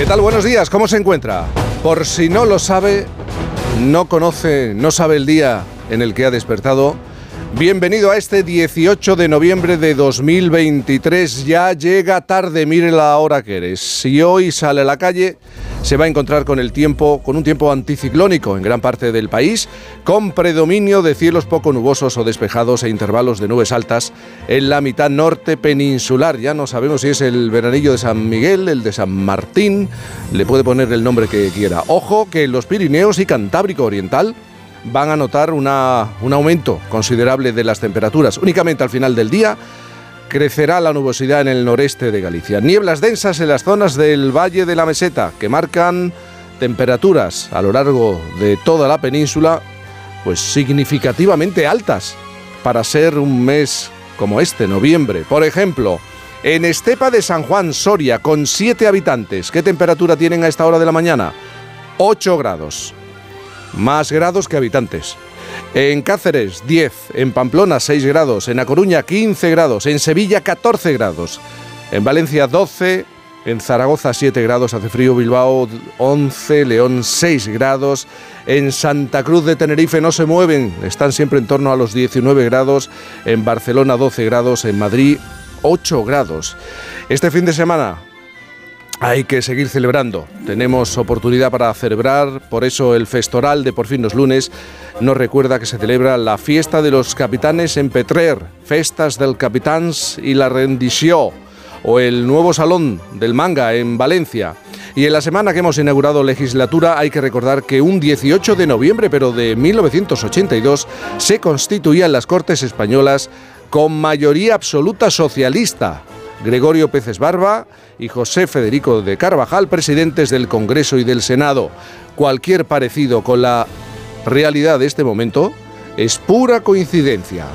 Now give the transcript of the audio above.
¿Qué tal? Buenos días, ¿cómo se encuentra? Por si no lo sabe, no conoce, no sabe el día en el que ha despertado. Bienvenido a este 18 de noviembre de 2023. Ya llega tarde, mire la hora que eres. Si hoy sale a la calle, se va a encontrar con el tiempo, con un tiempo anticiclónico en gran parte del país, con predominio de cielos poco nubosos o despejados e intervalos de nubes altas en la mitad norte peninsular. Ya no sabemos si es el veranillo de San Miguel, el de San Martín, le puede poner el nombre que quiera. Ojo que los Pirineos y Cantábrico Oriental van a notar una, un aumento considerable de las temperaturas. Únicamente al final del día crecerá la nubosidad en el noreste de Galicia. Nieblas densas en las zonas del Valle de la Meseta que marcan temperaturas a lo largo de toda la península pues significativamente altas para ser un mes como este, noviembre. Por ejemplo, en Estepa de San Juan, Soria, con 7 habitantes, ¿qué temperatura tienen a esta hora de la mañana? 8 grados más grados que habitantes. En Cáceres 10, en Pamplona 6 grados, en A Coruña 15 grados, en Sevilla 14 grados, en Valencia 12, en Zaragoza 7 grados, hace frío, Bilbao 11, León 6 grados, en Santa Cruz de Tenerife no se mueven, están siempre en torno a los 19 grados, en Barcelona 12 grados, en Madrid 8 grados. Este fin de semana hay que seguir celebrando. Tenemos oportunidad para celebrar, por eso el Festoral de Por fin los lunes nos recuerda que se celebra la fiesta de los capitanes en Petrer, Festas del Capitans y la Rendició, o el nuevo Salón del Manga en Valencia. Y en la semana que hemos inaugurado legislatura hay que recordar que un 18 de noviembre, pero de 1982, se constituían las Cortes Españolas con mayoría absoluta socialista. Gregorio Peces Barba y José Federico de Carvajal, presidentes del Congreso y del Senado. Cualquier parecido con la realidad de este momento es pura coincidencia.